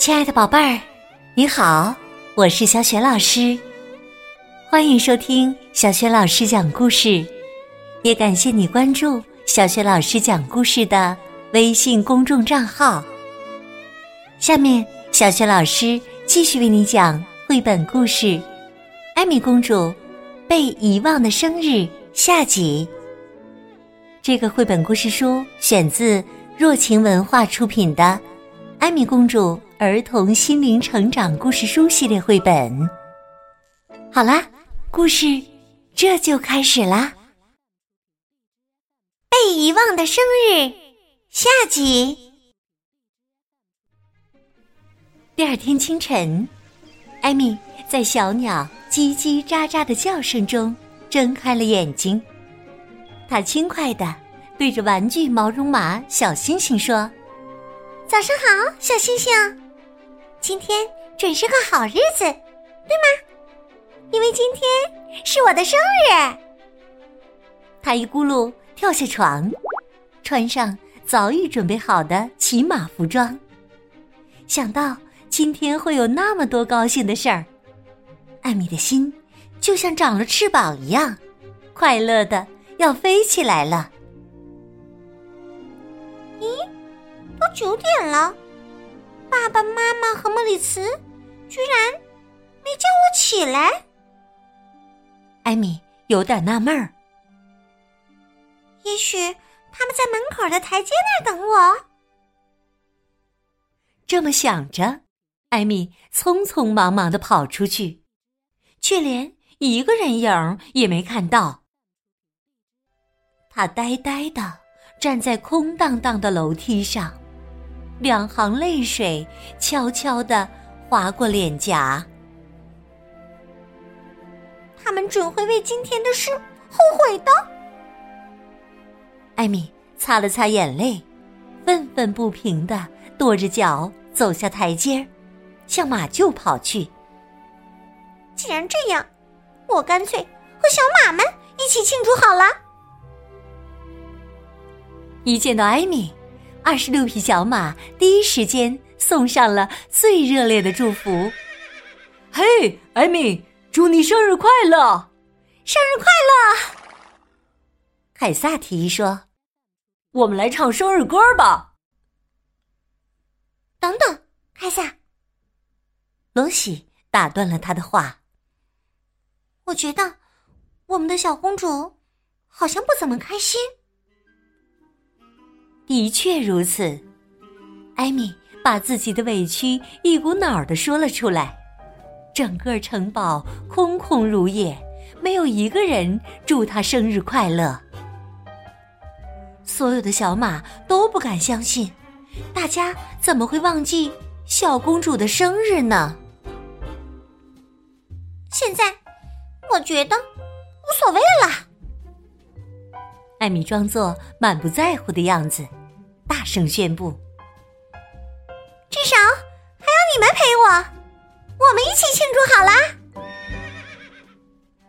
亲爱的宝贝儿，你好，我是小雪老师，欢迎收听小雪老师讲故事，也感谢你关注小雪老师讲故事的微信公众账号。下面，小雪老师继续为你讲绘本故事《艾米公主被遗忘的生日》下集。这个绘本故事书选自若晴文化出品的《艾米公主儿童心灵成长故事书》系列绘本。好啦，故事这就开始啦！被遗忘的生日下集。第二天清晨，艾米在小鸟叽叽喳喳的叫声中睁开了眼睛。他轻快的对着玩具毛绒马小星星说：“早上好，小星星，今天准是个好日子，对吗？因为今天是我的生日。”他一咕噜跳下床，穿上早已准备好的骑马服装。想到今天会有那么多高兴的事儿，艾米的心就像长了翅膀一样，快乐的。要飞起来了！都九点了，爸爸妈妈和莫里茨居然没叫我起来。艾米有点纳闷儿。也许他们在门口的台阶那儿等我。这么想着，艾米匆匆忙忙的跑出去，却连一个人影也没看到。他呆呆的站在空荡荡的楼梯上，两行泪水悄悄的划过脸颊。他们准会为今天的事后悔的。艾米擦了擦眼泪，愤愤不平的跺着脚走下台阶，向马厩跑去。既然这样，我干脆和小马们一起庆祝好了。一见到艾米，二十六匹小马第一时间送上了最热烈的祝福。嘿，艾米，祝你生日快乐！生日快乐！凯撒提议说：“我们来唱生日歌吧。”等等，凯撒，罗西打断了他的话。我觉得我们的小公主好像不怎么开心。的确如此，艾米把自己的委屈一股脑儿的说了出来。整个城堡空空如也，没有一个人祝她生日快乐。所有的小马都不敢相信，大家怎么会忘记小公主的生日呢？现在，我觉得无所谓了。艾米装作满不在乎的样子。大声宣布：“至少还要你们陪我，我们一起庆祝好啦！”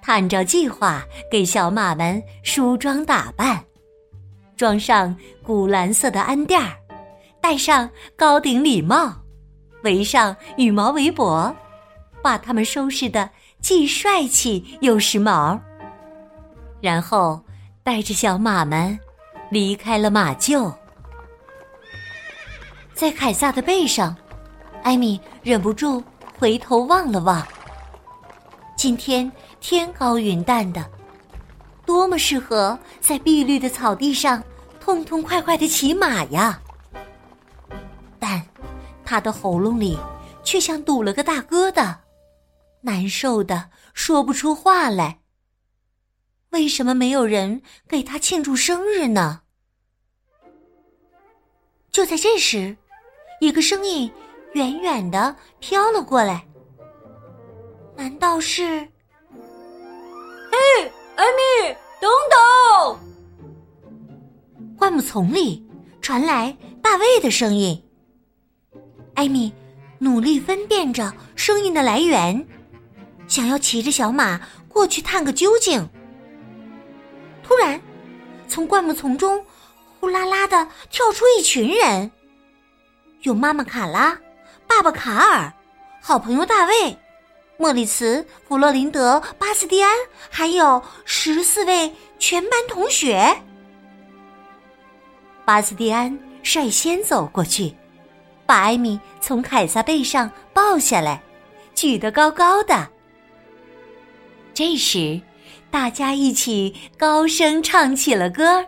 他按照计划给小马们梳妆打扮，装上古蓝色的鞍垫儿，戴上高顶礼帽，围上羽毛围脖，把它们收拾的既帅气又时髦。然后带着小马们离开了马厩。在凯撒的背上，艾米忍不住回头望了望。今天天高云淡的，多么适合在碧绿的草地上痛痛快快的骑马呀！但他的喉咙里却像堵了个大疙瘩，难受的说不出话来。为什么没有人给他庆祝生日呢？就在这时。一个声音远远的飘了过来，难道是？嘿，艾米，等等！灌木丛里传来大卫的声音。艾米努力分辨着声音的来源，想要骑着小马过去探个究竟。突然，从灌木丛中呼啦啦的跳出一群人。有妈妈卡拉、爸爸卡尔、好朋友大卫、莫里茨、弗洛林德、巴斯蒂安，还有十四位全班同学。巴斯蒂安率先走过去，把艾米从凯撒背上抱下来，举得高高的。这时，大家一起高声唱起了歌。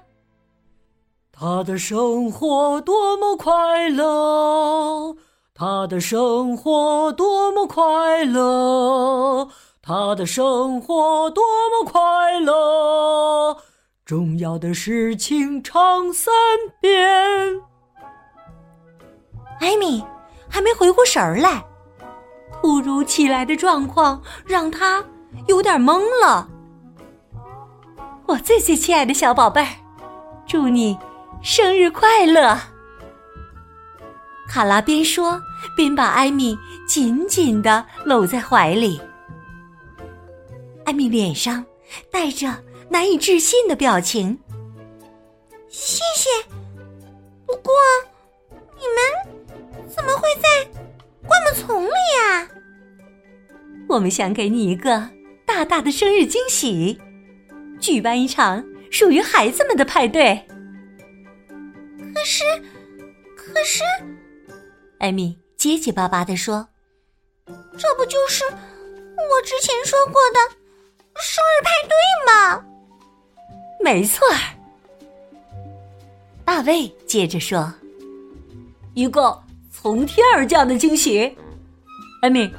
他的生活多么快乐，他的生活多么快乐，他的生活多么快乐。重要的事情唱三遍。艾米还没回过神儿来，突如其来的状况让他有点懵了。我最最亲爱的小宝贝儿，祝你！生日快乐！卡拉边说边把艾米紧紧的搂在怀里。艾米脸上带着难以置信的表情。谢谢，不过你们怎么会在灌木丛里呀？我们想给你一个大大的生日惊喜，举办一场属于孩子们的派对。可是，可是，艾米结结巴巴的说：“这不就是我之前说过的生日派对吗？”没错儿。大卫接着说：“一个从天而降的惊喜。”艾米，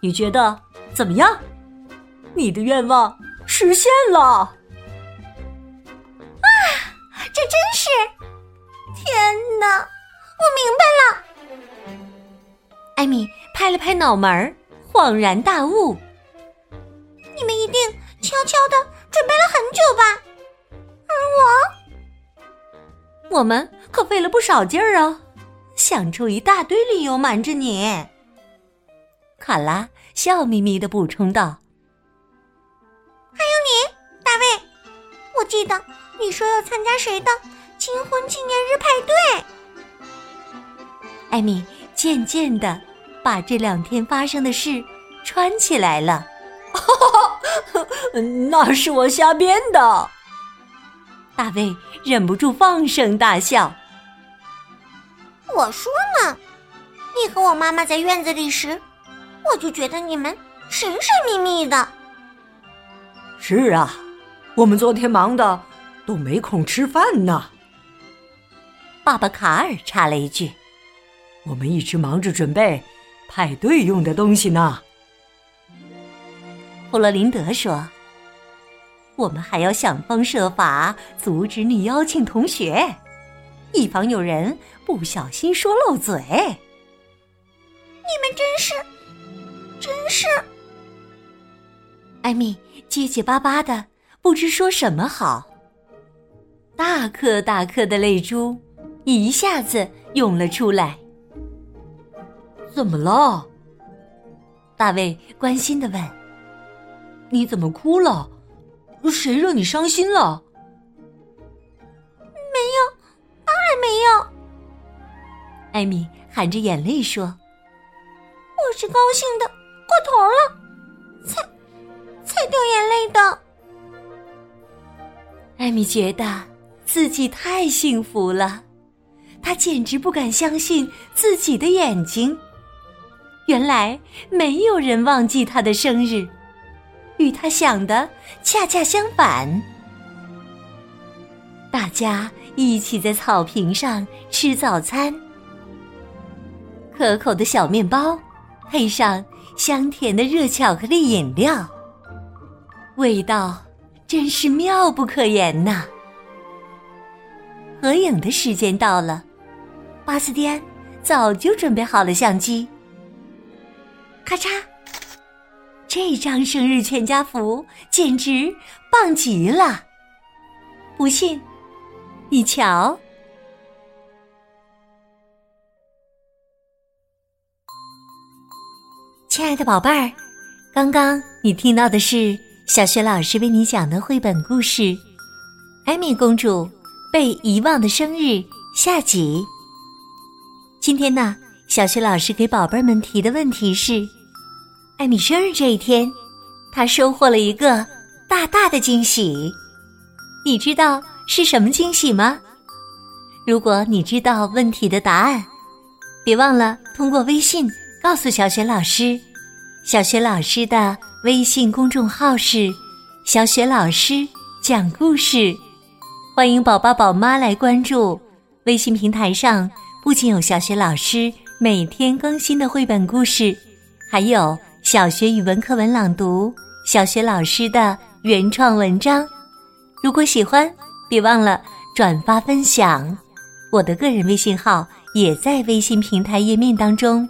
你觉得怎么样？你的愿望实现了！艾米拍了拍脑门儿，恍然大悟。你们一定悄悄的准备了很久吧？而我，我们可费了不少劲儿啊，想出一大堆理由瞒着你。卡拉笑眯眯的补充道：“还有你，大卫，我记得你说要参加谁的？”新婚纪念日派对，艾米渐渐的把这两天发生的事穿起来了。那是我瞎编的。大卫忍不住放声大笑。我说呢，你和我妈妈在院子里时，我就觉得你们神神秘秘的。是啊，我们昨天忙的都没空吃饭呢。爸爸卡尔插了一句：“我们一直忙着准备派对用的东西呢。”弗洛林德说：“我们还要想方设法阻止你邀请同学，以防有人不小心说漏嘴。”你们真是，真是……艾米结结巴巴的，不知说什么好。大颗大颗的泪珠。一下子涌了出来。怎么了？大卫关心的问：“你怎么哭了？谁惹你伤心了？”“没有，当然没有。”艾米含着眼泪说：“我是高兴的过头了，才才掉眼泪的。”艾米觉得自己太幸福了。她简直不敢相信自己的眼睛。原来没有人忘记他的生日，与他想的恰恰相反。大家一起在草坪上吃早餐，可口的小面包配上香甜的热巧克力饮料，味道真是妙不可言呐！合影的时间到了。巴斯蒂安早就准备好了相机。咔嚓，这张生日全家福简直棒极了！不信，你瞧，亲爱的宝贝儿，刚刚你听到的是小雪老师为你讲的绘本故事《艾米公主被遗忘的生日》下集。今天呢，小雪老师给宝贝们提的问题是：艾米生日这一天，她收获了一个大大的惊喜。你知道是什么惊喜吗？如果你知道问题的答案，别忘了通过微信告诉小雪老师。小雪老师的微信公众号是“小雪老师讲故事”，欢迎宝宝宝妈来关注。微信平台上不仅有小雪老师每天更新的绘本故事，还有小学语文课文朗读、小学老师的原创文章。如果喜欢，别忘了转发分享。我的个人微信号也在微信平台页面当中。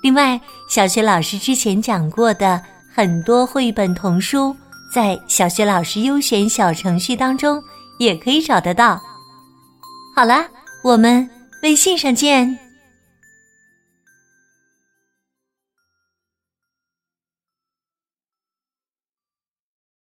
另外，小学老师之前讲过的很多绘本童书，在小学老师优选小程序当中也可以找得到。好了，我们微信上见。